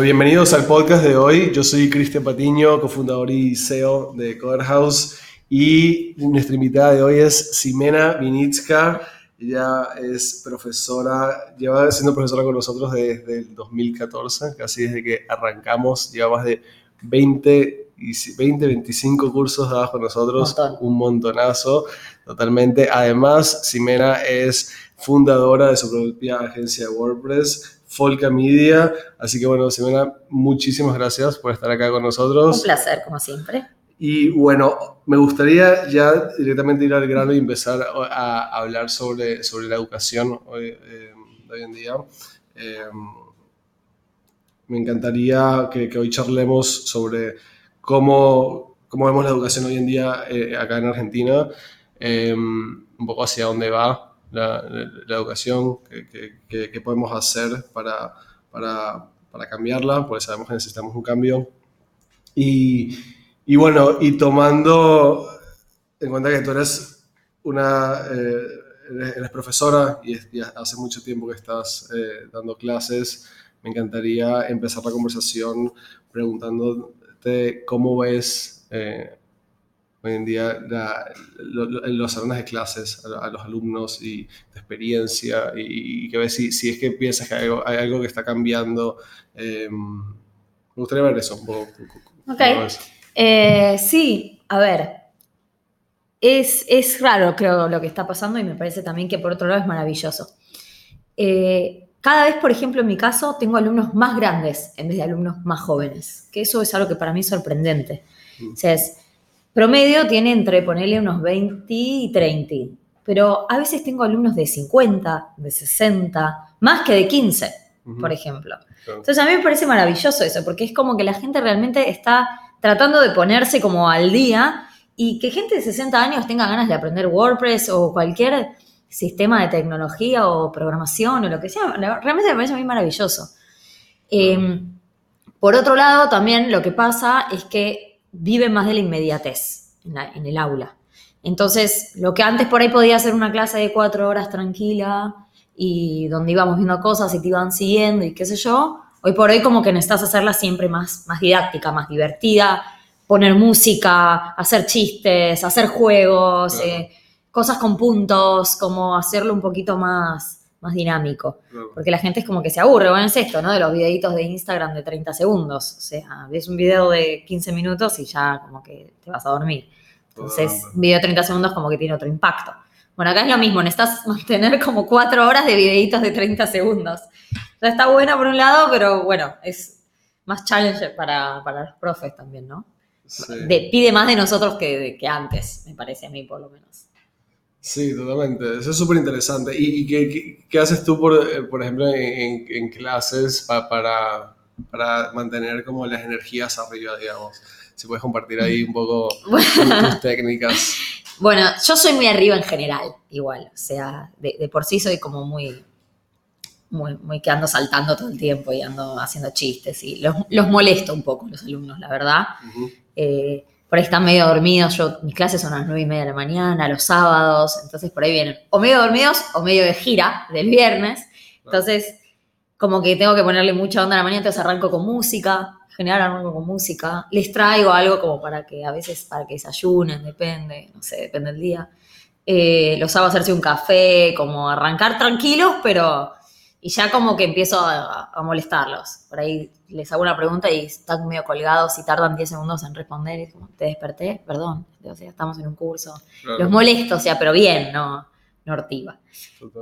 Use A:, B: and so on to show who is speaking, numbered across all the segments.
A: Bienvenidos al podcast de hoy. Yo soy Cristian Patiño, cofundador y CEO de Coderhouse y nuestra invitada de hoy es Simena Vinitska. Ella es profesora, lleva siendo profesora con nosotros desde el 2014, casi desde que arrancamos, lleva más de 20, 20 25 cursos dados con nosotros, un montonazo, totalmente. Además, Simena es fundadora de su propia agencia de WordPress, Folca Media. Así que bueno, Simena, muchísimas gracias por estar acá con nosotros.
B: Un placer, como siempre.
A: Y bueno, me gustaría ya directamente ir al grano y empezar a, hablar sobre, sobre la educación hoy, eh, de hoy en día. Eh, me encantaría que, hoy charlemos sobre cómo, cómo, vemos la educación hoy en día eh, acá en Argentina, un poco hacia dónde va la, educación, qué podemos hacer para, para, para, cambiarla, porque sabemos que necesitamos un cambio. Y, y, bueno, y tomando en cuenta que tú eres una... Eh, eres, profesora y, hace mucho tiempo que estás eh, dando clases, me encantaría empezar la conversación preguntándote cómo ves eh, hoy en día en los salones de clases a, los alumnos y de experiencia y, que ves si, si, es que piensas que hay algo, que está cambiando. Em, me gustaría ver eso un poco.
B: Ok. Eh, sí, a ver. Es, es, raro, creo, lo que está pasando y me parece también que por otro lado es maravilloso. Eh, cada vez, por ejemplo, en mi caso, tengo alumnos más grandes en vez de alumnos más jóvenes, que eso es algo que para mí es sorprendente. Mm. O sea, es, Promedio tiene entre, ponerle unos 20 y 30, pero a veces tengo alumnos de 50, de 60, más que de 15, por ejemplo. Entonces a mí me parece maravilloso eso, porque es como que la gente realmente está tratando de ponerse como al día y que gente de 60 años tenga ganas de aprender WordPress o cualquier sistema de tecnología o programación o lo que sea, realmente me parece muy maravilloso. Em, por otro lado, también lo que pasa es que vive más de la inmediatez en, el aula. Entonces, lo que antes por ahí podía ser una clase de cuatro horas tranquila y donde íbamos viendo cosas y te iban siguiendo y qué sé yo, hoy por hoy como que necesitas hacerla siempre más, más didáctica, más divertida, poner música, hacer chistes, hacer juegos, eh, cosas con puntos, como hacerlo un poquito más, más dinámico. Porque la gente es como que se aburre, bueno, es esto, ¿no? De los videitos de Instagram de 30 segundos. O sea, ves un video de 15 minutos y ya como que te vas a dormir. Entonces, un video de 30 segundos como que tiene otro impacto. Bueno, acá es lo mismo, necesitas mantener como 4 horas de videitos de 30 segundos. O está bueno por un lado, pero bueno, es más challenge para, para los profes también, ¿no? pide más de nosotros que, que antes, me parece a mí por lo menos.
A: Sí, totalmente. Eso es súper interesante. ¿Y, qué, qué, haces tú, por, eh, por ejemplo, en, en clases para, para mantener como las energías arriba, digamos? Si puedes compartir ahí un poco tus técnicas.
B: Bueno, yo soy muy arriba en general, igual. O sea, de, de, por sí soy como muy, muy, muy que ando saltando todo el tiempo y ando haciendo chistes y los, los molesto un poco los alumnos, la verdad por ahí están medio dormidos. Yo, mis clases son a las nueve y media de la mañana, los sábados, entonces por ahí vienen o medio dormidos o medio de gira del viernes. Entonces, como que tengo que ponerle mucha onda a la mañana, entonces arranco con música, general arranco con música. Les traigo algo como para que a veces, para que desayunen, depende, no sé, depende del día. Eh, los hago hacerse un café, como arrancar tranquilos, pero y ya como que empiezo a, molestarlos. Por ahí les hago una pregunta y están medio colgados y tardan 10 segundos en responder. Y como, ¿te desperté? Perdón, o sea, estamos en un curso. Los molesto, o sea, pero bien, no, no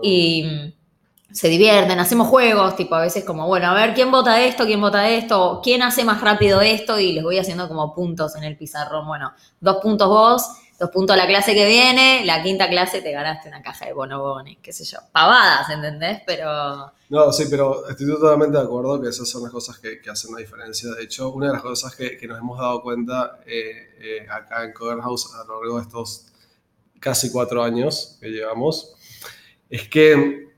B: Y mm, se divierten, hacemos juegos, tipo a veces como, bueno, a ver, ¿quién vota esto? ¿Quién vota esto? ¿Quién hace más rápido esto? Y les voy haciendo como puntos en el pizarrón. Bueno, dos puntos vos, dos puntos la clase que viene, la quinta clase te ganaste una caja de bonobones, qué sé yo. Pavadas, ¿entendés? Pero...
A: No, sí, pero estoy totalmente de acuerdo que esas son las cosas que, hacen la diferencia. De hecho, una de las cosas que, nos hemos dado cuenta eh, eh, acá en Coder House a lo largo de estos casi cuatro años que llevamos, es que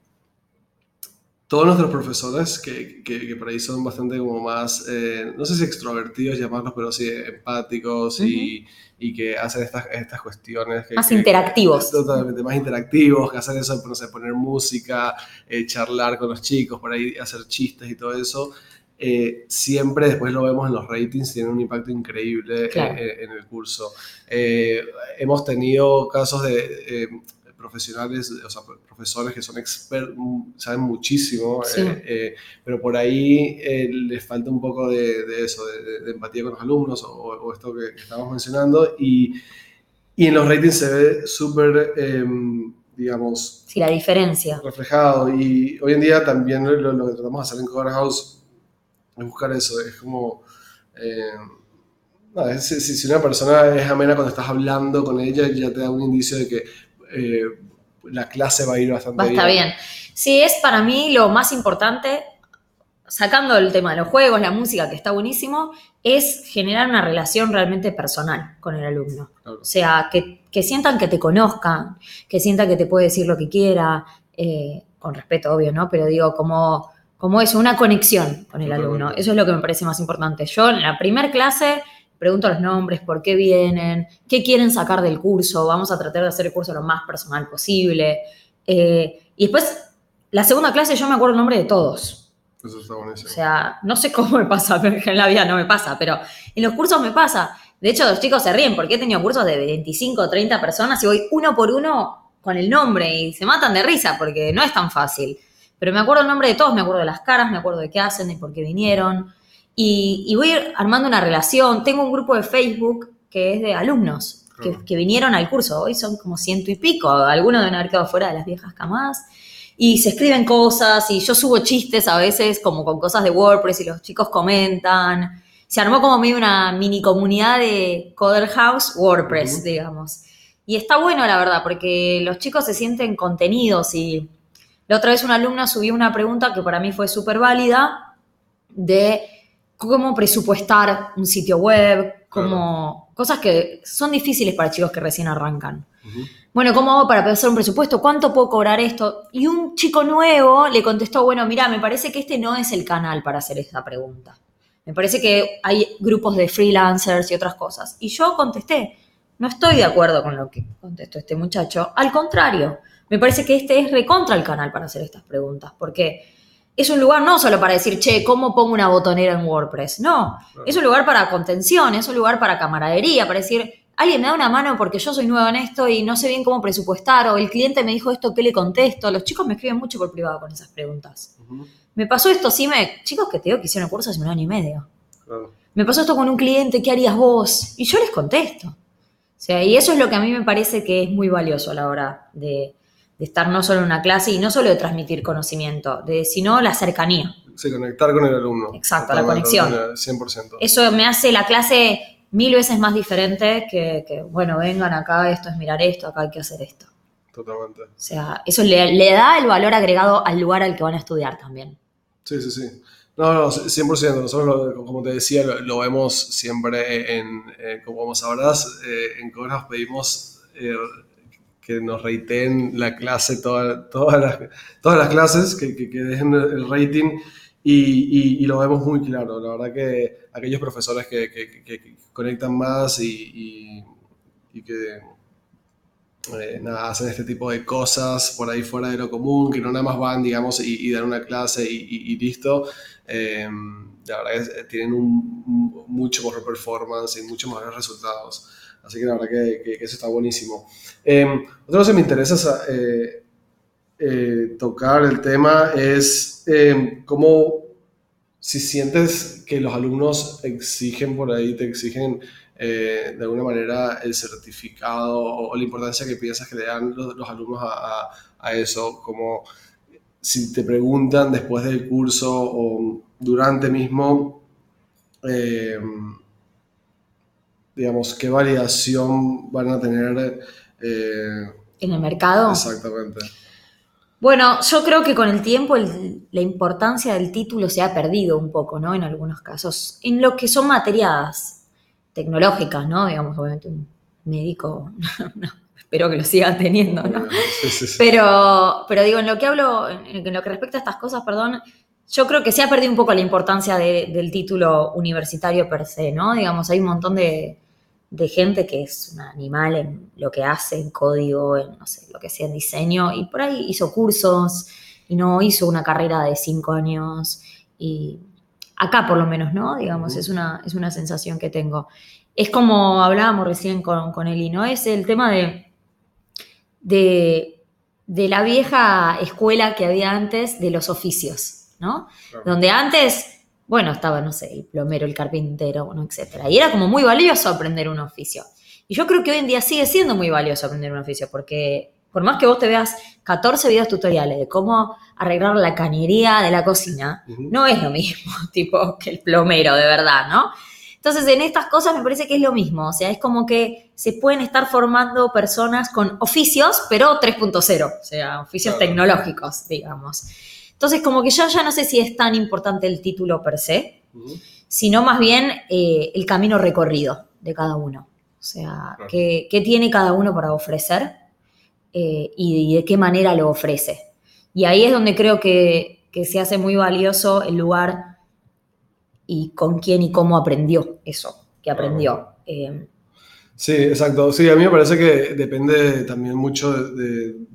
A: todos nuestros profesores, que, que, por ahí son bastante como más, eh, no sé si extrovertidos llamarlos, pero sí empáticos y, y, que hacen estas, estas cuestiones.
B: más interactivos.
A: Totalmente, más interactivos, que hacen eso, no sé, poner música, eh, charlar con los chicos, por ahí hacer chistes y todo eso. eh, siempre después lo vemos en los ratings, tiene un impacto increíble
B: Claro.
A: en, en el curso. Eh, hemos tenido casos de eh, profesionales, o sea, profesores que son expertos, saben muchísimo,
B: Sí.
A: eh, eh, pero por ahí eh, les falta un poco de, de eso, de, empatía con los alumnos o, o esto que, que estábamos mencionando. Y, y en los ratings se ve súper, em, digamos,
B: Sí, la diferencia.
A: reflejado. Y hoy en día también lo, lo que tratamos de hacer en Cover House es buscar eso. Es como. es- si, si una persona es amena cuando estás hablando con ella, ya te da un indicio de que eh, la clase va a ir bastante
B: a estar bien. Sí, es para mí lo más importante, sacando el tema de los juegos, la música, que está buenísimo, es generar una relación realmente personal con el alumno.
A: Claro.
B: O sea, que, que sientan que te conozcan, que sientan que te puede decir lo que quiera, eh, con respeto, obvio, ¿no? Pero digo, como, como eso, una conexión con el alumno. Eso es lo que me parece más importante. Yo en la primer clase pregunto los nombres, por qué vienen, qué quieren sacar del curso, vamos a tratar de hacer el curso lo más personal posible. Eh, y después, la segunda clase yo me acuerdo el nombre de todos.
A: Eso está buenísimo.
B: O sea, no sé cómo me pasa, pero en la vida no me pasa, pero en los cursos me pasa. De hecho, los chicos se ríen porque he tenido cursos de 25 o 30 personas y voy uno por uno con el nombre y se matan de risa porque no es tan fácil. Pero me acuerdo el nombre de todos, me acuerdo de las caras, me acuerdo de qué hacen, de por qué vinieron. Y, y voy armando una relación. Tengo un grupo de Facebook que es de alumnos que,
A: Claro.
B: que vinieron al curso. Hoy son como ciento y pico. Algunos deben haber quedado fuera de las viejas camadas y se escriben cosas y yo subo chistes a veces como con cosas de WordPress y los chicos comentan. Se armó como medio una mini comunidad de Coder House WordPress,
A: Ujú.
B: digamos. Y está bueno, la verdad, porque los chicos se sienten contenidos y la otra vez una alumna subió una pregunta que para mí fue súper válida de cómo presupuestar un sitio web, cómo, cosas que son difíciles para chicos que recién arrancan. Bueno, ¿cómo hago para hacer un presupuesto? ¿Cuánto puedo cobrar esto? Y un chico nuevo le contestó, bueno, mira, me parece que este no es el canal para hacer esta pregunta. Me parece que hay grupos de freelancers y otras cosas. Y yo contesté, no estoy de acuerdo con lo que contestó este muchacho. Al contrario, me parece que este es recontra el canal para hacer estas preguntas, porque es un lugar no solo para decir, che, ¿cómo pongo una botonera en WordPress? No,
A: Claro.
B: es un lugar para contención, es un lugar para camaradería, para decir, alguien me da una mano porque yo soy nueva en esto y no sé bien cómo presupuestar, o el cliente me dijo esto, ¿qué le contesto? Los chicos me escriben mucho por privado con esas preguntas. Me pasó esto, sí, me, chicos que te digo que hicieron curso hace un año y medio.
A: Claro.
B: Me pasó esto con un cliente, ¿qué harías vos? Y yo les contesto. O sea, y eso es lo que a mí me parece que es muy valioso a la hora de, de estar no solo en una clase y no solo de transmitir conocimiento, de, sino la cercanía.
A: Sí, conectar con el alumno.
B: Exacto, la conexión.
A: 100%.
B: Eso me hace la clase mil veces más diferente que, que, bueno, vengan acá, esto es mirar esto, acá hay que hacer esto.
A: Totalmente.
B: O sea, eso le, le da el valor agregado al lugar al que van a estudiar también.
A: Sí, sí, sí. No, no, 100%. Nosotros, lo- como te decía, lo, lo vemos siempre en, eh, como vos sabrás, eh, en Cobras pedimos eh, que nos rateen la clase, toda- todas las, todas las clases, que, que, que dejen el rating y, y- y lo vemos muy claro. La verdad que aquellos profesores que, que- conectan más y, y- que eh, nada, hacen este tipo de cosas por ahí fuera de lo común, que no nada más van, digamos, y, dan una clase y, listo. Eh, la verdad es tienen un- mucho mejor performance y muchos mejores resultados. Así que la verdad que, eso está buenísimo. Eh, otra cosa que me interesa sa- eh, eh, tocar el tema es eh, cómo, si sientes que los alumnos exigen por ahí, te exigen eh, de alguna manera el certificado o, la importancia que piensas que le dan los, alumnos a, eso, como si te preguntan después del curso o durante mismo, eh, digamos, qué validación van a tener eh,
B: En el mercado.
A: exactamente.
B: Bueno, yo creo que con el tiempo el- la importancia del título se ha perdido un poco, ¿no? En algunos casos. En lo que son materias tecnológicas, ¿no? Digamos, obviamente un médico, no, espero que lo sigan teniendo, ¿no?
A: Sí, sí, sí.
B: Pero, pero digo, en lo que hablo, en en lo que respecta a estas cosas, perdón, yo creo que se ha perdido un poco la importancia de- del título universitario per se, ¿no? Digamos, hay un montón de, de gente que es un animal en lo que hace, en código, en no sé, lo que sea, en diseño, y por ahí hizo cursos y no hizo una carrera de cinco años. Y Acá por lo menos, ¿no? Digamos, es, una, es una sensación que tengo. Es como hablábamos recién con, con Eli, ¿no? Es el tema de, de, de la vieja escuela que había antes de los oficios, ¿no?
A: Claro.
B: Donde antes, bueno, estaba, no sé, el plomero, el carpintero, bueno, etcétera. Y era como muy valioso aprender un oficio. Y yo creo que hoy en día sigue siendo muy valioso aprender un oficio, porque por más que vos te veas 14 videos tutoriales de cómo arreglar la cañería de la cocina,
A: Ujú.
B: no es lo mismo, tipo, que el plomero, de verdad, ¿no? Entonces, en estas cosas me parece que es lo mismo, o sea, es como que se pueden estar formando personas con oficios, pero 3.0, o sea, oficios
A: Claro.
B: tecnológicos, digamos. Entonces, como que yo ya no sé si es tan importante el título per se, sino más bien eh, el camino recorrido de cada uno. O sea,
A: Claro.
B: qué, qué tiene cada uno para ofrecer eh, y, y de qué manera lo ofrece. Y ahí es donde creo que, que se hace muy valioso el lugar y con quién y cómo aprendió eso que aprendió. Eh,
A: Sí, exacto. Sí, a mí me parece que depende también mucho del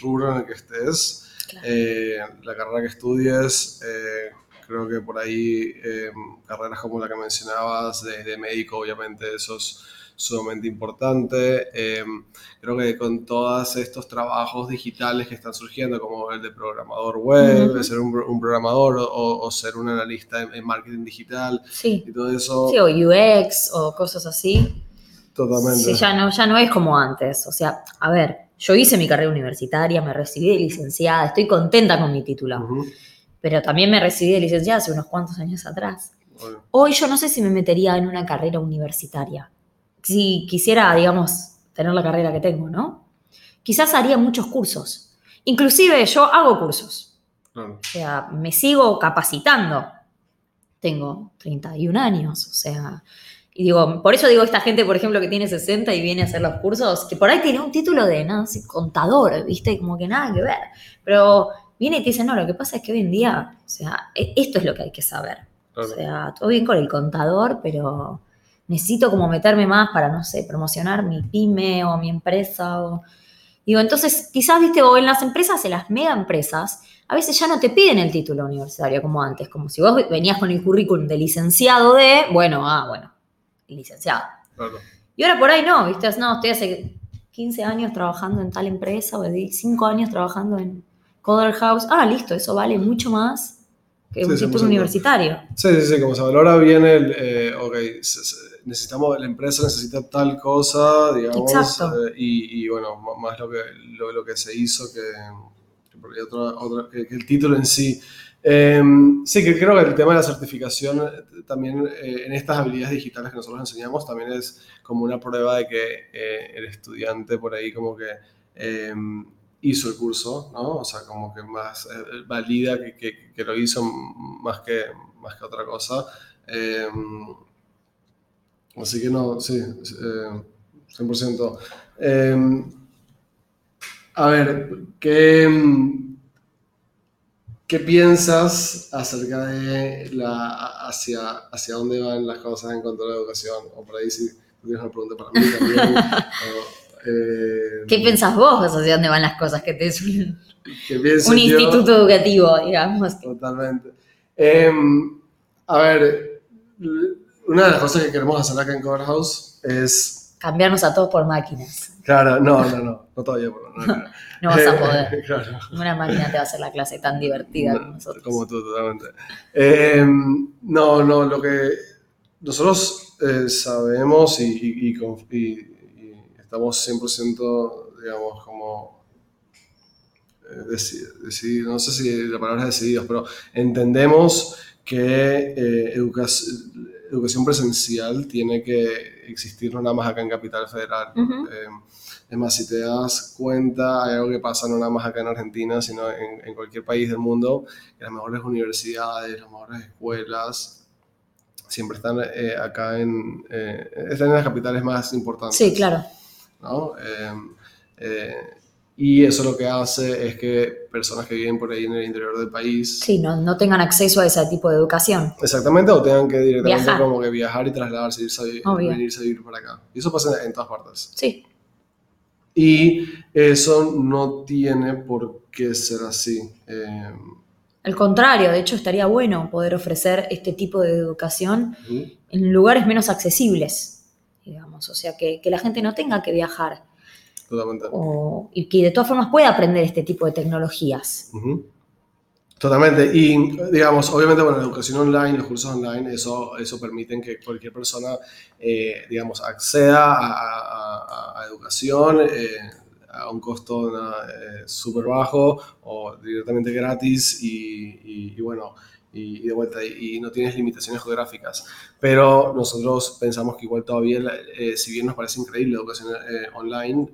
A: rubro en el que estés,
B: Claro.
A: eh, la carrera que estudies. eh, creo que por ahí eh, carreras como la que mencionabas de, de médico, obviamente eso es sumamente importante. Eh, creo que con todos estos trabajos digitales que están surgiendo, como el de programador web, ser un, un programador o, o ser un analista en, en marketing digital
B: sí.
A: y todo eso,
B: Sí, o UX o cosas así.
A: totalmente.
B: Sí, ya no, ya no es como antes. O sea, a ver, yo hice mi carrera universitaria, me recibí de licenciada, estoy contenta con mi título, pero también me recibí de licenciada hace unos cuantos años atrás.
A: Bueno.
B: Hoy yo no sé si me metería en una carrera universitaria. Si quisiera, digamos, tener la carrera que tengo, ¿no? Quizás haría muchos cursos. Inclusive yo hago cursos.
A: Claro.
B: O sea, me sigo capacitando. Tengo 31 años, o sea, y digo, por eso digo esta gente, por ejemplo, que tiene 60 y viene a hacer los cursos, que por ahí tiene un título de, no sé, contador, ¿viste? Como que nada que ver. Pero viene y te dice, no, lo que pasa es que hoy en día, o sea, e- esto es lo que hay que saber.
A: Claro.
B: O sea, todo bien con el contador, pero necesito como meterme más para, no sé, promocionar mi pyme o mi empresa. O... Digo, entonces, quizás, viste, o en las empresas, en las mega empresas, a veces ya no te piden el título universitario como antes, como si vos venías con el currículum de licenciado de, bueno, ah, bueno, licenciado.
A: Claro.
B: Y ahora por ahí no, viste, no, estoy hace 15 años trabajando en tal empresa o de 5 años trabajando en Coder House. Ah, listo, eso vale mucho más que un título
A: 100%.
B: universitario.
A: Sí, sí, sí, como se valora bien el, eh, ok, necesitamos, la empresa necesita tal cosa, digamos,
B: Exacto.
A: eh, y, y, bueno, más lo que, lo, lo que se hizo que, que otra- otra- que el título en sí. Eh, sí, que creo que el tema de la certificación eh, también eh, en estas habilidades digitales que nosotros enseñamos también es como una prueba de que eh, el estudiante por ahí como que eh, hizo el curso, ¿no? O sea, como que más valida que, que- que lo hizo más que, más que otra cosa. Eh, así que no, sí, eh, 100%. Eh, a ver, ¿qué, ¿qué piensas acerca de la, hacia, hacia dónde van las cosas en cuanto a la educación? O por ahí si tienes una pregunta para mí también. o, eh,
B: ¿Qué pensás vos hacia dónde van las cosas? Que te es un, instituto educativo, digamos.
A: Totalmente. Eh, a ver, una de las cosas que queremos hacer acá en Cover House es.
B: Cambiarnos a todos por máquinas.
A: Claro, no, no, no, no todavía. No, no.
B: No vas a
A: Eh,
B: poder.
A: claro,
B: Una máquina te va a hacer la clase tan divertida como
A: no,
B: nosotros.
A: como tú, totalmente. Eh, no, no, lo que nosotros eh, sabemos y, y- y y- estamos 100%, digamos, como eh, deci- decididos, no sé si la palabra es decididos, pero entendemos que eh, educac- educación presencial tiene que existir no nada más acá en Capital Federal. Eh, es más, si te das cuenta, hay algo que pasa no nada más acá en Argentina, sino en, en cualquier país del mundo, que las mejores universidades, las mejores escuelas, siempre están eh, acá en, eh, están en las capitales más importantes.
B: Sí, claro.
A: ¿no? Eh, y eso lo que hace es que personas que viven por ahí en el interior del país,
B: Sí, no, no tengan acceso a ese tipo de educación.
A: exactamente, o tengan que directamente
B: Viajar.
A: como que viajar y trasladarse, irse a, venirse a vivir para acá. Y eso pasa en, en todas partes.
B: Sí,
A: Y eso no tiene por qué ser así. Eh,
B: Al contrario, de hecho estaría bueno poder ofrecer este tipo de educación
A: Ujú.
B: en lugares menos accesibles, digamos, o sea, que, que la gente no tenga que viajar
A: Totalmente.
B: o- y que de todas formas pueda aprender este tipo de tecnologías.
A: Ujú. Totalmente. Y, digamos, obviamente, bueno, la educación online, los cursos online, eso, eso permiten que cualquier persona, eh, digamos, acceda a, a- a- a educación eh, a un costo eh, súper bajo o directamente gratis y, y- y bueno, y, de vuelta, y, y no tienes limitaciones geográficas. Pero nosotros pensamos que igual todavía, eh, si bien nos parece increíble la educación eh, online,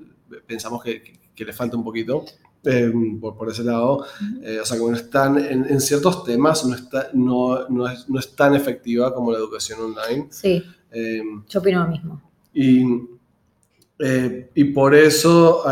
A: pensamos que, que le falta un poquito. eh, por, por ese lado, eh, o sea, no están, en, en ciertos temas no, está, no, no, es, no es tan efectiva como la educación online.
B: Sí,
A: Eh,
B: yo opino lo mismo.
A: y, y por eso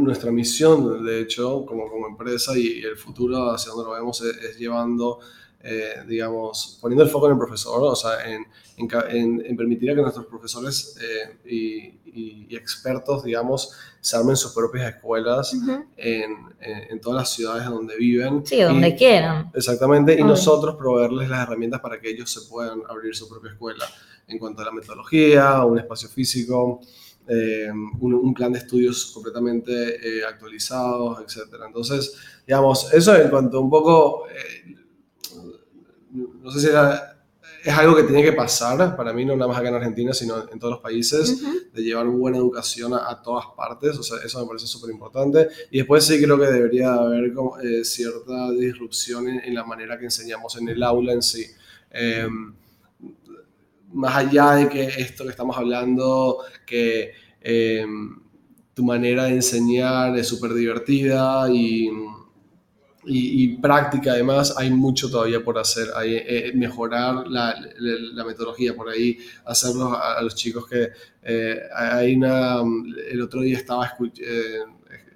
A: nuestra misión, de hecho, como, como empresa y, y el futuro hacia donde lo vemos es, es llevando, eh, digamos, poniendo el foco en el profesor, o sea, en, en, en- permitir a que nuestros profesores eh, y, y- y expertos, digamos, se armen sus propias escuelas en, en- en todas las ciudades donde viven.
B: Sí, donde
A: Y-
B: quieran.
A: Exactamente, y nosotros proveerles las herramientas para que ellos se puedan abrir su propia escuela en cuanto a la metodología, un espacio físico, eh, un, un plan de estudios completamente eh, actualizados, etc. Entonces, digamos, eso en cuanto un poco, eh, no sé si era- es algo que tiene que pasar, para mí no nada más acá en Argentina, sino en todos los países de llevar buena educación a, a todas partes, o sea, eso me parece súper importante. Y después sí creo que debería haber como, eh, cierta disrupción en, en la manera que enseñamos en el aula en sí. Eh, más allá de que esto que estamos hablando, que eh, tu manera de enseñar es súper divertida y, y, y práctica además, hay mucho todavía por hacer, hay, eh, mejorar la, la, la metodología por ahí, hacerlos a, a los chicos que eh, hay una, el otro día estaba eh,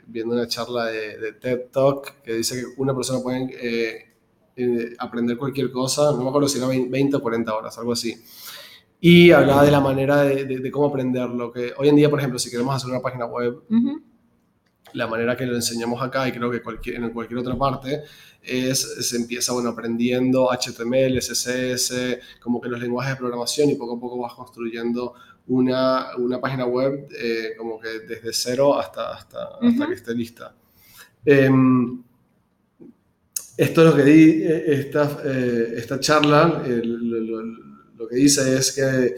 A: viendo una charla de, de, TED Talk que dice que una persona puede eh, eh, aprender cualquier cosa, no me acuerdo si era 20 o 40 horas, algo así. Y hablaba de la manera de, de, de cómo aprenderlo, que hoy en día, por ejemplo, si queremos hacer una página web,
B: Ujú.
A: La manera que lo enseñamos acá y creo que cualquier, en cualquier otra parte es, se empieza, bueno, aprendiendo HTML, CSS, como que los lenguajes de programación y poco a poco vas construyendo una, una página web eh, como que desde cero hasta, hasta, hasta
B: Ujú.
A: que esté lista. Em, esto es lo que di, eh, esta, eh, esta charla, eh, lo, lo- lo que dice es que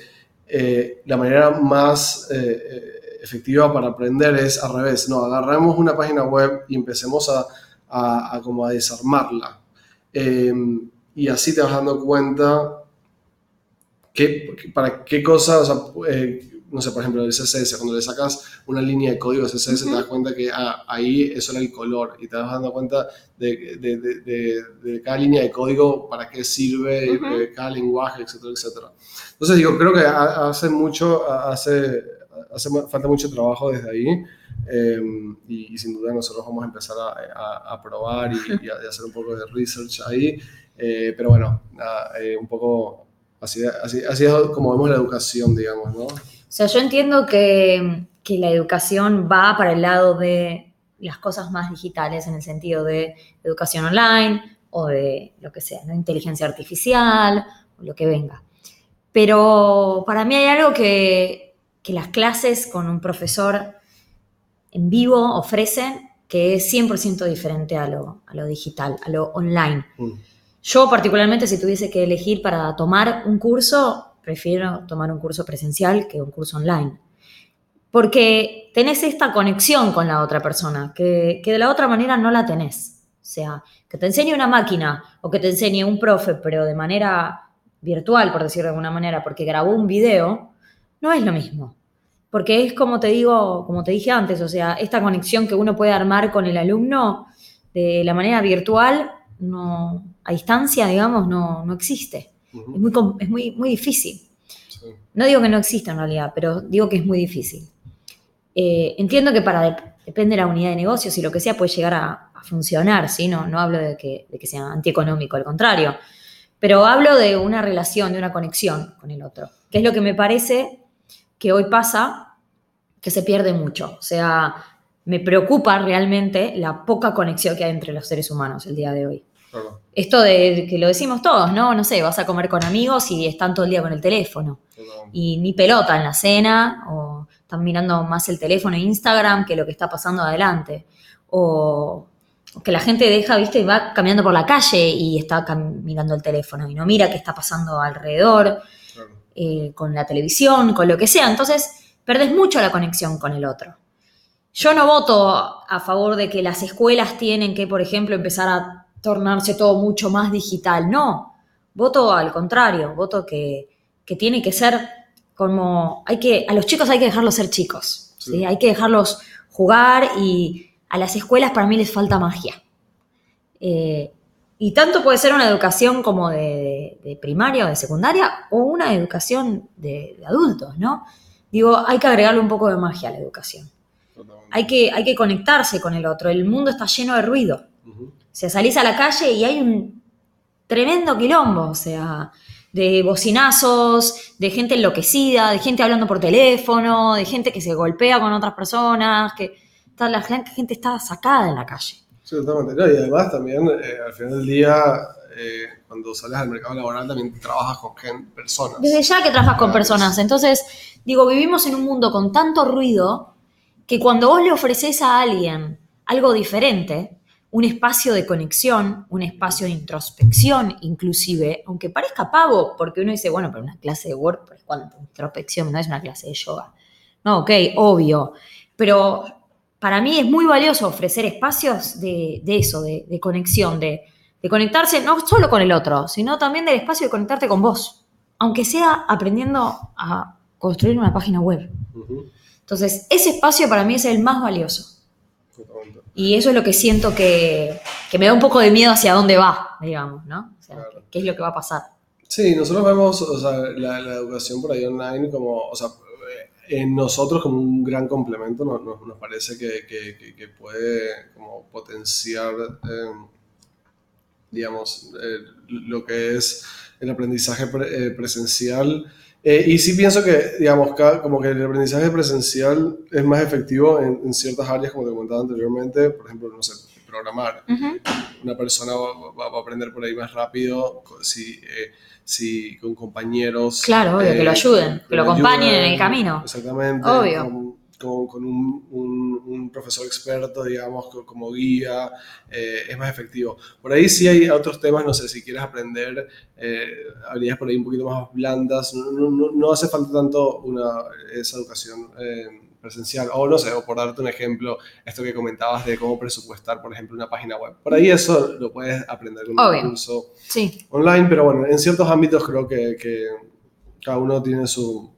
A: eh, la manera más eh, eh, efectiva para aprender es al revés, no, agarramos una página web y empecemos a, a- a como a desarmarla. Eh, y así te vas dando cuenta qué, para qué cosas, o sea, eh, no sé, por ejemplo, el CSS, cuando le sacas una línea de código CSS,
B: Ujú.
A: te das cuenta que ah, ahí eso era el color y te vas dando cuenta de, de- de- de- cada línea de código, para qué sirve,
B: Ujú.
A: eh, cada lenguaje, etcétera, etcétera. Entonces, digo, creo que ha- hace mucho, hace, hace falta mucho trabajo desde ahí eh, y, y sin duda nosotros vamos a empezar a, a- a probar y, y a, y hacer un poco de research ahí, eh, pero bueno, eh, un poco así, así, así es como vemos la educación, digamos, ¿no?
B: O sea, yo entiendo que, que la educación va para el lado de las cosas más digitales, en el sentido de educación online o de lo que sea, ¿no? inteligencia artificial o lo que venga. Pero para mí hay algo que, que las clases con un profesor en vivo ofrecen que es 100% diferente a lo, a lo digital, a lo online.
A: Mm.
B: Yo particularmente, si tuviese que elegir para tomar un curso, prefiero tomar un curso presencial que un curso online. Porque tenés esta conexión con la otra persona, que, que de la otra manera no la tenés. O sea, que te enseñe una máquina o que te enseñe un profe, pero de manera virtual, por decirlo de alguna manera, porque grabó un video, no es lo mismo. Porque es como te digo, como te dije antes, o sea, esta conexión que uno puede armar con el alumno de la manera virtual, no, a distancia, digamos, no, no existe. Es, muy, es muy, muy difícil.
A: Sí.
B: No digo que no exista en realidad, pero digo que es muy difícil. Eh, entiendo que para dep- depende de la unidad de negocios y lo que sea puede llegar a, a funcionar, ¿sí? No, no hablo de que, de que sea antieconómico, al contrario. Pero hablo de una relación, de una conexión con el otro, que es lo que me parece que hoy pasa, que se pierde mucho. O sea, me preocupa realmente la poca conexión que hay entre los seres humanos el día de hoy.
A: Claro,
B: Esto de que lo decimos todos, ¿no? No sé, vas a comer con amigos y están todo el día con el teléfono. Y ni pelota en la cena, o están mirando más el teléfono e Instagram que lo que está pasando adelante. O que la gente deja, viste, va caminando por la calle y está mirando el teléfono y no mira qué está pasando alrededor. Eh, con la televisión, con lo que sea. Entonces, perdés mucho la conexión con el otro. Yo no voto a favor de que las escuelas tienen que, por ejemplo, empezar a tornarse todo mucho más digital. No, voto al contrario, voto que, que tiene que ser como, hay que, a los chicos hay que dejarlos ser chicos, ¿sí?
A: Sí.
B: hay que dejarlos jugar y a las escuelas para mí les falta magia. Eh, y tanto puede ser una educación como de, de- de primaria o de secundaria o una educación de, de adultos, ¿no? Digo, hay que agregarle un poco de magia a la educación. Hay que, hay que conectarse con el otro. El mundo está lleno de ruido.
A: Ujú.
B: O sea, salís a la calle y hay un tremendo quilombo, o sea, de bocinazos, de gente enloquecida, de gente hablando por teléfono, de gente que se golpea con otras personas, que está- la gen- gente está sacada en la calle.
A: Sí, totalmente. No, y además también, eh, al final del día, eh, cuando sales al mercado laboral, también trabajas con gen- personas.
B: Desde ya que trabajas con personas. Entonces, digo, vivimos en un mundo con tanto ruido que cuando vos le ofreces a alguien algo diferente, un espacio de conexión, un espacio de introspección inclusive, aunque parezca pago, porque uno dice, bueno, pero una clase de WordPress, ¿cuánto? Introspección, no es una clase de yoga. No, ok, obvio. Pero para mí es muy valioso ofrecer espacios de, de eso, de, de conexión, de, de conectarse no solo con el otro, sino también del espacio de conectarte con vos aunque sea aprendiendo a construir una página web. Entonces, ese espacio para mí es el más valioso. Y eso es lo que siento que, que me da un poco de miedo hacia dónde va, digamos, ¿no? O sea,
A: Claro.
B: ¿qué es lo que va a pasar?
A: Sí, nosotros vemos o sea, la, la educación por ahí online como, o sea, en nosotros como un gran complemento, nos, parece que, que- puede como potenciar, eh, digamos, eh, lo que es el aprendizaje pre- eh, presencial. Eh, y sí pienso que, digamos, como que el aprendizaje presencial es más efectivo en, en ciertas áreas, como te comentaba anteriormente, por ejemplo, no sé, programar una persona va, a aprender por ahí más rápido si, eh, si con compañeros.
B: Claro, obvio, que lo ayuden, que lo acompañen en el camino.
A: Exactamente.
B: Obvio.
A: Con, con- con un, un- un profesor experto, digamos, co- como guía, eh, es más efectivo. Por ahí sí hay otros temas, no sé, si quieres aprender eh, habilidades por ahí un poquito más blandas, no, no- no- no hace falta tanto una, esa educación. eh, presencial, o no sé, o por darte un ejemplo, esto que comentabas de cómo presupuestar, por ejemplo, una página web. Por ahí eso lo puedes aprender en
B: Obvio.
A: un curso
B: Sí,
A: online, pero bueno, en ciertos ámbitos creo que, que cada uno tiene su-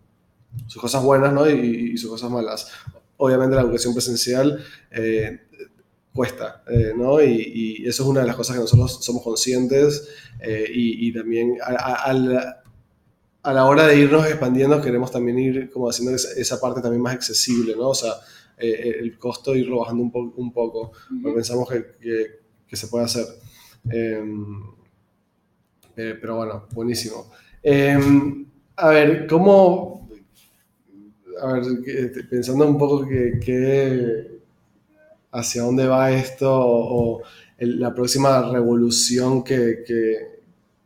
A: sus cosas buenas ¿no? y, y sus cosas malas. Obviamente la educación presencial eh, cuesta, eh, ¿no? Y, y eso es una de las cosas que nosotros somos conscientes eh, y, y también a, a- la, hora de irnos expandiendo queremos también ir como haciendo esa, parte también más accesible, ¿no? O sea, eh, el costo irlo bajando un, po- un poco, porque pensamos que, que- que se puede hacer. Em, eh, pero bueno, buenísimo. Em, a ver, ¿cómo... A ver, que- pensando un poco que, que- hacia dónde va esto o, o el- la próxima revolución que,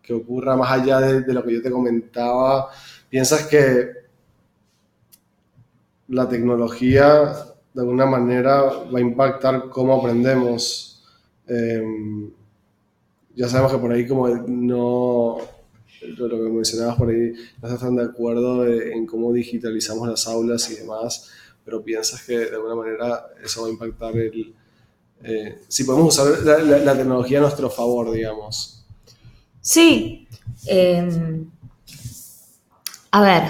A: que- ocurra más allá de, lo que yo te comentaba, ¿piensas que la tecnología de alguna manera va a impactar cómo aprendemos? Em, ya sabemos que por ahí como no, lo, que mencionabas por ahí, no estás tan de acuerdo en cómo digitalizamos las aulas y demás, pero piensas que de alguna manera eso va a impactar el... eh, si podemos usar la, la- la tecnología a nuestro favor, digamos.
B: Sí. Eh, a ver,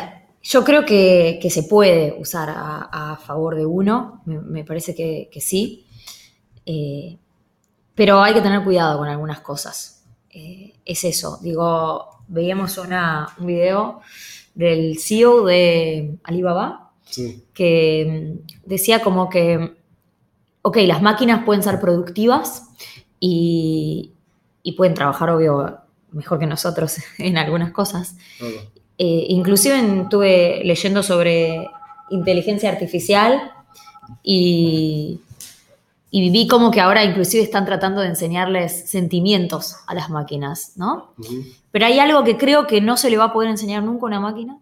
B: yo creo que, que se puede usar a, a favor de uno, me, me parece que, que sí. Eh, pero hay que tener cuidado con algunas cosas. Eh, es eso, digo, veíamos una, un video del CEO de Alibaba
A: Sí,
B: que mm, decía como que, ok, las máquinas pueden ser productivas y, y pueden trabajar, obvio, mejor que nosotros en algunas cosas.
A: claro.
B: Eh, inclusive estuve leyendo sobre inteligencia artificial y, y viví como que ahora inclusive están tratando de enseñarles sentimientos a las máquinas, ¿no? Pero hay algo que creo que no se le va a poder enseñar nunca a una máquina,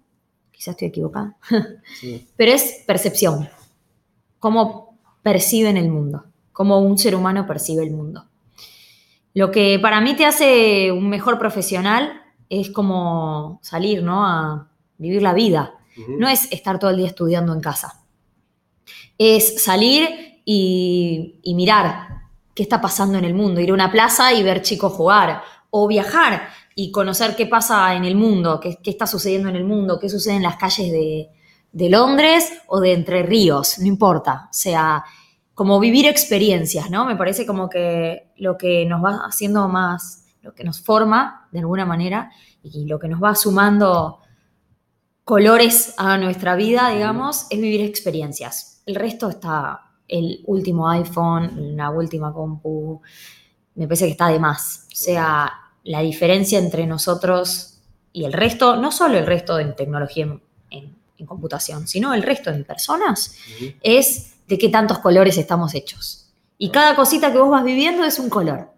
B: quizás estoy equivocada,
A: Sí.
B: pero es percepción, cómo perciben el mundo, cómo un ser humano percibe el mundo. Lo que para mí te hace un mejor profesional es como salir, ¿no? A vivir la vida. No es estar todo el día estudiando en casa. Es salir y, y mirar qué está pasando en el mundo, ir a una plaza y ver chicos jugar, o viajar y conocer qué pasa en el mundo, qué, qué está sucediendo en el mundo, qué sucede en las calles de, de Londres o de Entre Ríos, no importa. O sea, como vivir experiencias, ¿no? Me parece como que lo que nos va haciendo más, lo que nos forma de alguna manera y lo que nos va sumando colores a nuestra vida, digamos, es vivir experiencias. El resto está el último iPhone, la última compu, me parece que está de más. O sea, la diferencia entre nosotros y el resto, no solo el resto en tecnología en, en- en computación, sino el resto en personas, es de qué tantos colores estamos hechos. Y cada cosita que vos vas viviendo es un color.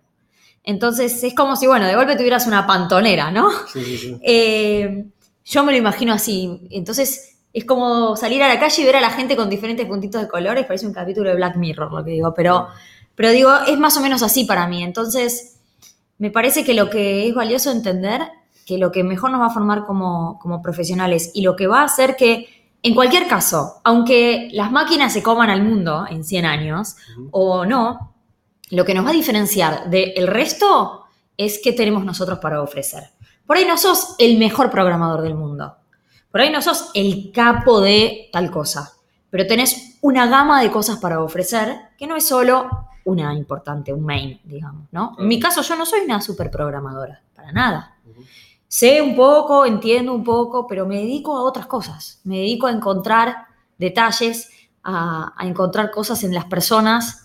B: Entonces es como si, bueno, de golpe tuvieras una pantonera, ¿no?
A: Sí, sí, sí.
B: Eh, yo me lo imagino así. Entonces es como salir a la calle y ver a la gente con diferentes puntitos de colores. Parece un capítulo de Black Mirror lo que digo, pero, pero digo, es más o menos así para mí. Entonces me parece que lo que es valioso entender, que lo que mejor nos va a formar como, como profesionales y lo que va a hacer que, en cualquier caso, aunque las máquinas se coman al mundo en 100 años o no, lo que nos va a diferenciar del resto es qué tenemos nosotros para ofrecer. Por ahí no sos el mejor programador del mundo. Por ahí no sos el capo de tal cosa. Pero tenés una gama de cosas para ofrecer que no es solo una importante, un main, digamos, ¿no? En mi caso yo no soy una super programadora, para nada. Sé un poco, entiendo un poco, pero me dedico a otras cosas. Me dedico a encontrar detalles, a, a encontrar cosas en las personas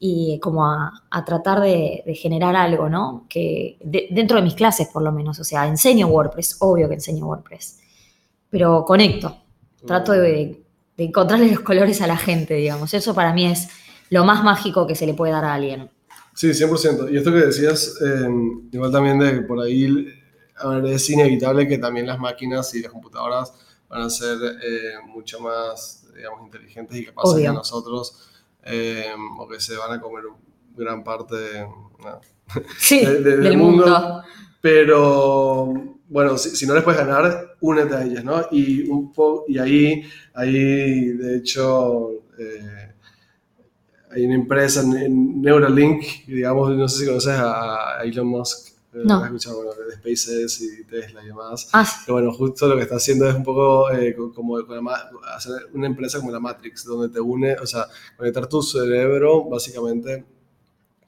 B: y como a, a tratar de, de generar algo, ¿no? Que de- dentro de mis clases, por lo menos. O sea, enseño WordPress, obvio que enseño WordPress, pero conecto. Trato de, de encontrarle los colores a la gente, digamos. Eso para mí es lo más mágico que se le puede dar a alguien.
A: Sí, 100%. Y esto que decías, eh, igual también de por ahí, a ver, es inevitable que también las máquinas y las computadoras van a ser eh, mucho más, digamos, inteligentes y capaces
B: Obvio.
A: que nosotros, eh, o que se van a comer gran parte de- no,
B: Sí,
A: de- de-
B: del mundo.
A: Pero bueno, si, si no les puedes ganar, únete a ellas, ¿no? Y, un po- y ahí, ahí, de hecho, eh, hay una empresa, en- Neuralink, digamos, no sé si conoces a Elon Musk. Eh,
B: No.
A: has escuchado, bueno, de SpaceX y Tesla y demás.
B: Ah, sí.
A: Que bueno, justo lo que está haciendo es un poco eh, co- como ma- hacer una empresa como la Matrix, donde te une, o sea, conectar tu cerebro básicamente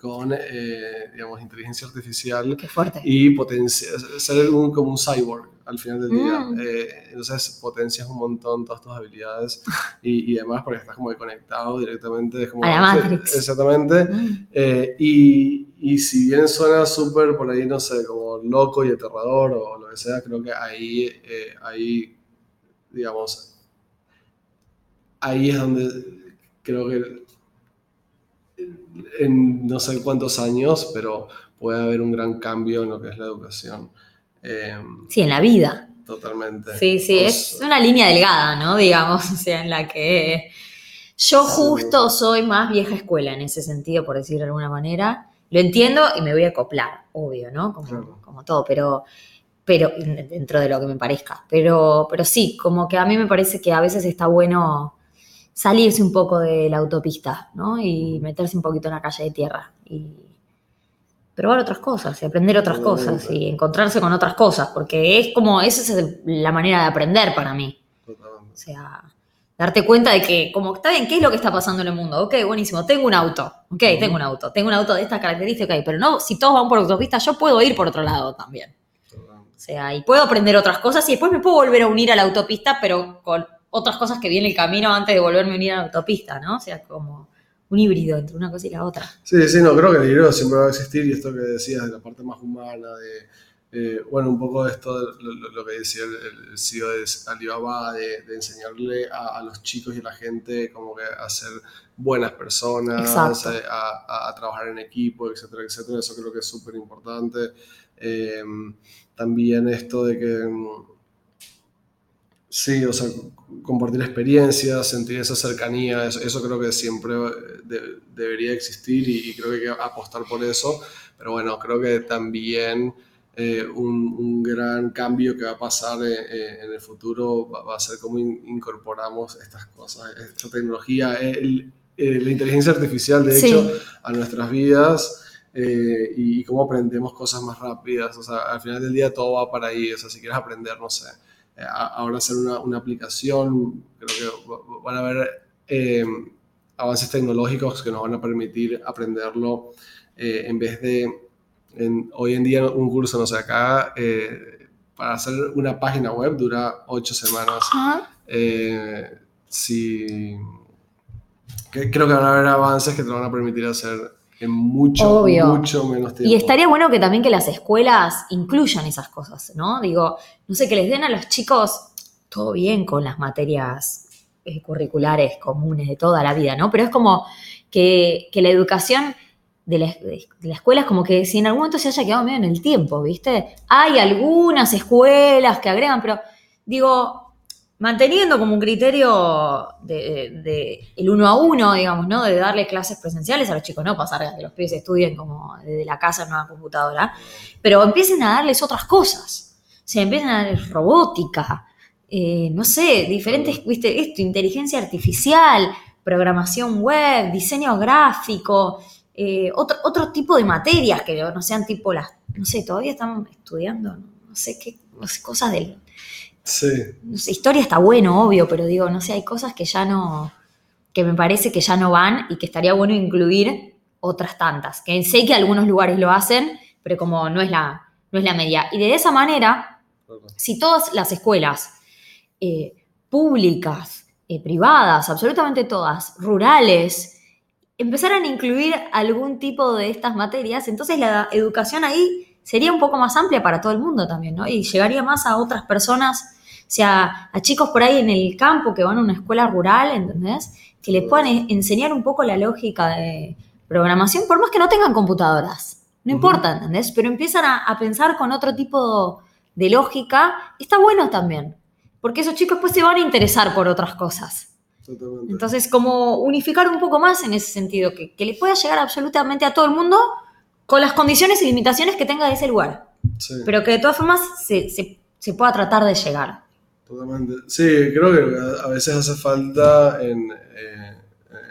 A: con, eh, digamos, inteligencia artificial
B: Qué fuerte.
A: y potencia, ser un, como un cyborg al final del día.
B: Mm.
A: Eh, entonces potencias un montón todas tus habilidades y, y demás porque estás como conectado directamente. es como-
B: A la Matrix.
A: Exactamente.
B: Mm.
A: Eh, y, y si bien suena súper por ahí, no sé, como loco y aterrador o lo que sea, creo que ahí, eh, ahí digamos, ahí es donde creo que en no sé cuántos años, pero puede haber un gran cambio en lo que es la educación. Eh,
B: Sí, en la vida.
A: totalmente.
B: Sí, sí, es una línea delgada, ¿no? Digamos, o sea, en la que yo
A: Sí.
B: justo soy más vieja escuela en ese sentido, por decirlo de alguna manera. Lo entiendo y me voy a acoplar, obvio, ¿no? Como,
A: Claro.
B: como todo, pero, pero dentro de lo que me parezca. Pero, pero sí, como que a mí me parece que a veces está bueno salirse un poco de la autopista, ¿no? Y meterse un poquito en la calle de tierra. Y probar otras cosas y aprender otras cosas y encontrarse con otras cosas, porque es como, esa es la manera de aprender para mí.
A: totalmente.
B: O sea, darte cuenta de que, como, está bien, ¿qué es lo que está pasando en el mundo? Ok, buenísimo, tengo un auto, ok, tengo un auto, tengo un auto de estas características, ok, pero no, si todos van por autopista, yo puedo ir por otro lado también.
A: totalmente.
B: O sea, y puedo aprender otras cosas y después me puedo volver a unir a la autopista, pero con otras cosas que viene el camino antes de volverme a unir a la autopista, ¿no? O sea, como un híbrido entre una cosa y la otra.
A: Sí, sí, no, creo que el híbrido siempre va a existir y esto que decías de la parte más humana, de, eh, bueno, un poco de esto, lo, lo que decía el, el, CEO de Alibaba, de, de enseñarle a, a, los chicos y a la gente como que a ser buenas personas, a, a, a, trabajar en equipo, etcétera, etcétera. Eso creo que es súper importante. Eh, también esto de que, sí, o sea, compartir experiencias, sentir esa cercanía, eso, eso creo que siempre de, debería existir y, y creo que hay que apostar por eso. Pero bueno, creo que también eh, un, un, gran cambio que va a pasar eh, eh, en el futuro va, va, a ser cómo in, incorporamos estas cosas, esta tecnología, el, la inteligencia artificial, de sí. hecho, a nuestras vidas y cómo aprendemos cosas más rápidas. O sea, al final del día todo va para ahí. O sea, si quieres aprender, no sé, ahora hacer una, una aplicación, creo que van a haber avances tecnológicos que nos van a permitir aprenderlo en vez de en, hoy en día un curso, no sé, acá eh, para hacer una página web dura ocho semanas. Eh, sí, que, creo que van a haber avances que te van a permitir hacer en mucho, Obvio. mucho menos tiempo.
B: Y estaría bueno que también que las escuelas incluyan esas cosas, ¿no? Digo, no sé, que les den a los chicos todo bien con las materias eh, curriculares comunes de toda la vida, ¿no? Pero es como que, que la educación de la, de la, escuela es como que si en algún momento se haya quedado medio en el tiempo, ¿viste? Hay algunas escuelas que agregan, pero digo, manteniendo como un criterio de, de, el uno a uno, digamos, ¿no? De darle clases presenciales a los chicos, no pasar a que los pibes estudien como desde la casa en una computadora, pero empiecen a darles otras cosas. O sea, empiecen a darles robótica, eh, no sé, diferentes, viste, esto, inteligencia artificial, programación web, diseño gráfico, eh, otro, otro tipo de materias que no sean tipo las, no sé, todavía están estudiando, no sé qué, cosas del...
A: Sí.
B: Historia está bueno, obvio, pero digo, no sé, hay cosas que ya no, que me parece que ya no van y que estaría bueno incluir otras tantas, que sé que algunos lugares lo hacen, pero como no es la, no es la media. Y de esa manera, si todas las escuelas eh, públicas, eh, privadas, absolutamente todas, rurales, empezaran a incluir algún tipo de estas materias, entonces la educación ahí sería un poco más amplia para todo el mundo también, ¿no? Y llegaría más a otras personas, o sea, a chicos por ahí en el campo que van a una escuela rural, ¿entendés? Que les puedan enseñar un poco la lógica de programación, por más que no tengan computadoras. No uh -huh. importa, ¿entendés? Pero empiezan a, a, pensar con otro tipo de lógica. Está bueno también, porque esos chicos pues se van a interesar por otras cosas.
A: Totalmente.
B: Entonces, como unificar un poco más en ese sentido, que, que, le pueda llegar absolutamente a todo el mundo con las condiciones y limitaciones que tenga ese lugar. Sí. Pero que de todas formas se, se, se, pueda tratar de llegar.
A: Totalmente. Sí, creo que a veces hace falta en, eh,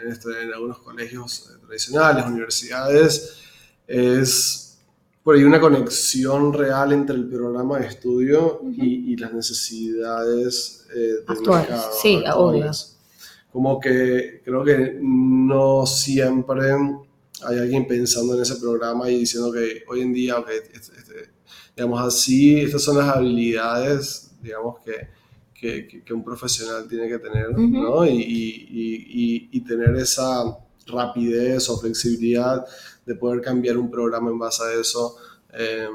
A: en, este, en algunos colegios tradicionales, universidades, es por ahí una conexión real entre el programa de estudio uh -huh. y, y, las necesidades eh, del
B: Actual.
A: mercado.
B: Sí,
A: actuales. obvio como que creo que no siempre hay alguien pensando en ese programa y diciendo que hoy en día, okay, este, este, digamos así, estas son las habilidades, digamos, que, que, que un profesional tiene que tener, uh -huh. ¿no? Y, y, y, tener esa rapidez o flexibilidad de poder cambiar un programa en base a eso. Eh,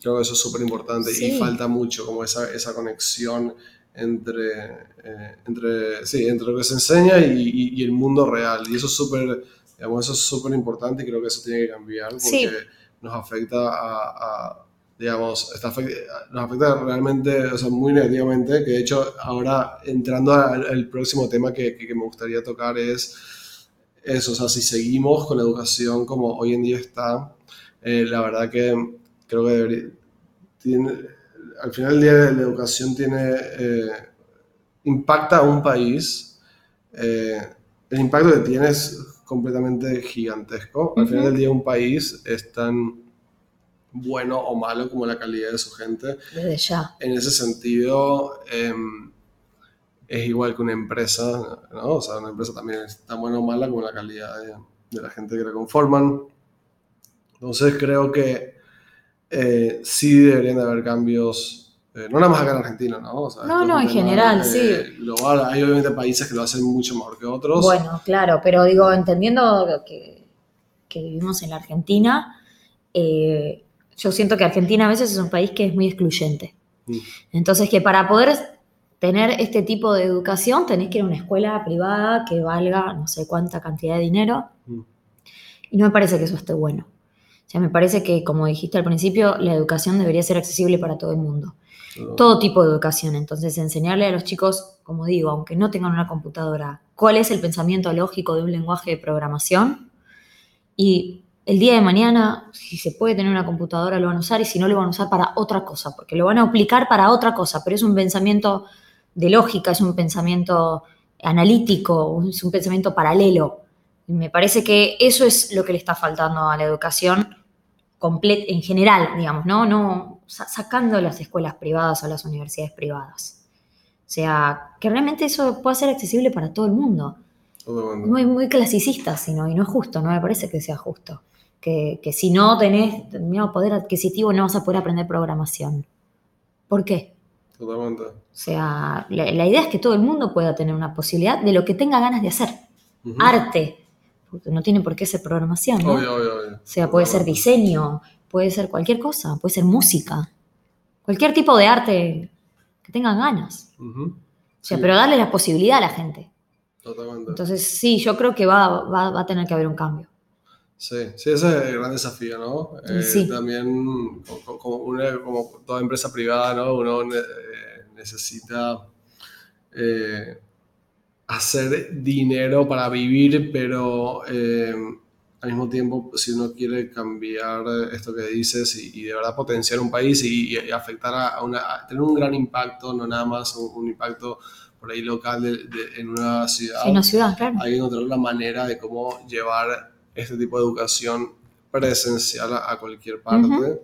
A: creo que eso es súper importante sí. y falta mucho como esa, esa conexión entre, eh, entre, sí, entre lo que se enseña y, y, y el mundo real. Y eso es súper, digamos, eso es súper importante y creo que eso tiene que cambiar porque sí. nos afecta a, a digamos, está, nos afecta realmente, o sea, muy negativamente, que de hecho ahora entrando al, al próximo tema que, que, que, me gustaría tocar es eso, o sea, si seguimos con la educación como hoy en día está, eh, la verdad que creo que debería, tiene, al final del día la educación tiene, eh, impacta a un país, eh, el impacto que tiene es completamente gigantesco. Al uh -huh. final del día un país es tan bueno o malo como la calidad de su gente.
B: Desde ya.
A: En ese sentido, eh, es igual que una empresa, ¿no? O sea, una empresa también es tan buena o mala como la calidad de, de la gente que la conforman. Entonces creo que eh, sí deberían de haber cambios, eh, no nada más acá en Argentina, ¿no? O
B: sea, no, no, en general, sí.
A: Global, hay obviamente países que lo hacen mucho mejor que otros.
B: Bueno, claro, pero digo, entendiendo que, que vivimos en la Argentina, eh, Yo siento que Argentina a veces es un país que es muy excluyente.
A: Mm.
B: Entonces, que para poder tener este tipo de educación tenés que ir a una escuela privada que valga no sé cuánta cantidad de dinero.
A: Mm.
B: Y no me parece que eso esté bueno. O sea, me parece que, como dijiste al principio, la educación debería ser accesible para todo el mundo. Todo tipo de educación. Entonces, enseñarle a los chicos, como digo, aunque no tengan una computadora, cuál es el pensamiento lógico de un lenguaje de programación. Y el día de mañana, si se puede tener una computadora, lo van a usar y si no, lo van a usar para otra cosa, porque lo van a aplicar para otra cosa, pero es un pensamiento de lógica, es un pensamiento analítico, es un pensamiento paralelo. Y me parece que eso es lo que le está faltando a la educación en general, digamos, ¿no? no sacando las escuelas privadas o las universidades privadas. O sea, que realmente eso pueda ser accesible para todo el mundo. Muy, muy clasicista, sino, y no es justo, no me parece que sea justo. Que, que si no tenés determinado poder adquisitivo no vas a poder aprender programación. ¿Por qué?
A: Totalmente. O
B: sea, la, idea es que todo el mundo pueda tener una posibilidad de lo que tenga ganas de hacer. Arte, porque no tiene por qué ser programación, ¿no?
A: Obvio, obvio, obvio.
B: O sea, puede ser diseño, puede ser cualquier cosa, puede ser música, cualquier tipo de arte que tengan ganas. O sea, pero darle la posibilidad a la gente.
A: Totalmente.
B: Entonces, sí, yo creo que va, va, a tener que haber un cambio.
A: Sí, sí, ese es el gran desafío, ¿no? Eh,
B: sí.
A: También, como, una, como, toda empresa privada, ¿no? Uno eh, necesita eh, hacer dinero para vivir, pero al mismo tiempo, si uno quiere cambiar esto que dices y, de verdad potenciar un país y, afectar a, una, tener un gran impacto, no nada más un, impacto por ahí local en una ciudad.
B: En una ciudad, claro.
A: Hay que encontrar una manera de cómo llevar este tipo de educación presencial a, cualquier parte.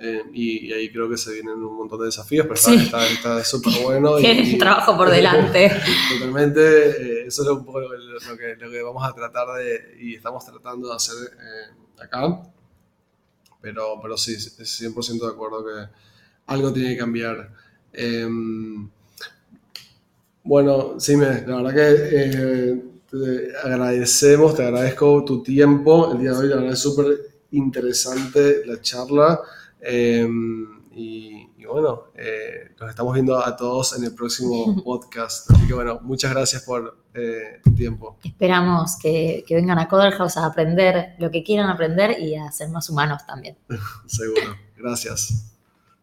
A: Eh, y, ahí creo que se vienen un montón de desafíos, pero está súper bueno.
B: Tiene trabajo por delante.
A: totalmente, eh, eso es un poco lo, que, lo, que, vamos a tratar de, y estamos tratando de hacer eh, acá. Pero, pero sí, 100% de acuerdo que algo tiene que cambiar. Em, bueno, sí, la verdad que te agradecemos, te agradezco tu tiempo el día de hoy, la verdad es súper interesante la charla. Em, y, bueno, eh, nos estamos viendo a todos en el próximo podcast. Así que bueno, muchas gracias por eh, tu tiempo.
B: Esperamos que, que vengan a Coder House a aprender lo que quieran aprender y a ser más humanos también.
A: Seguro. Gracias.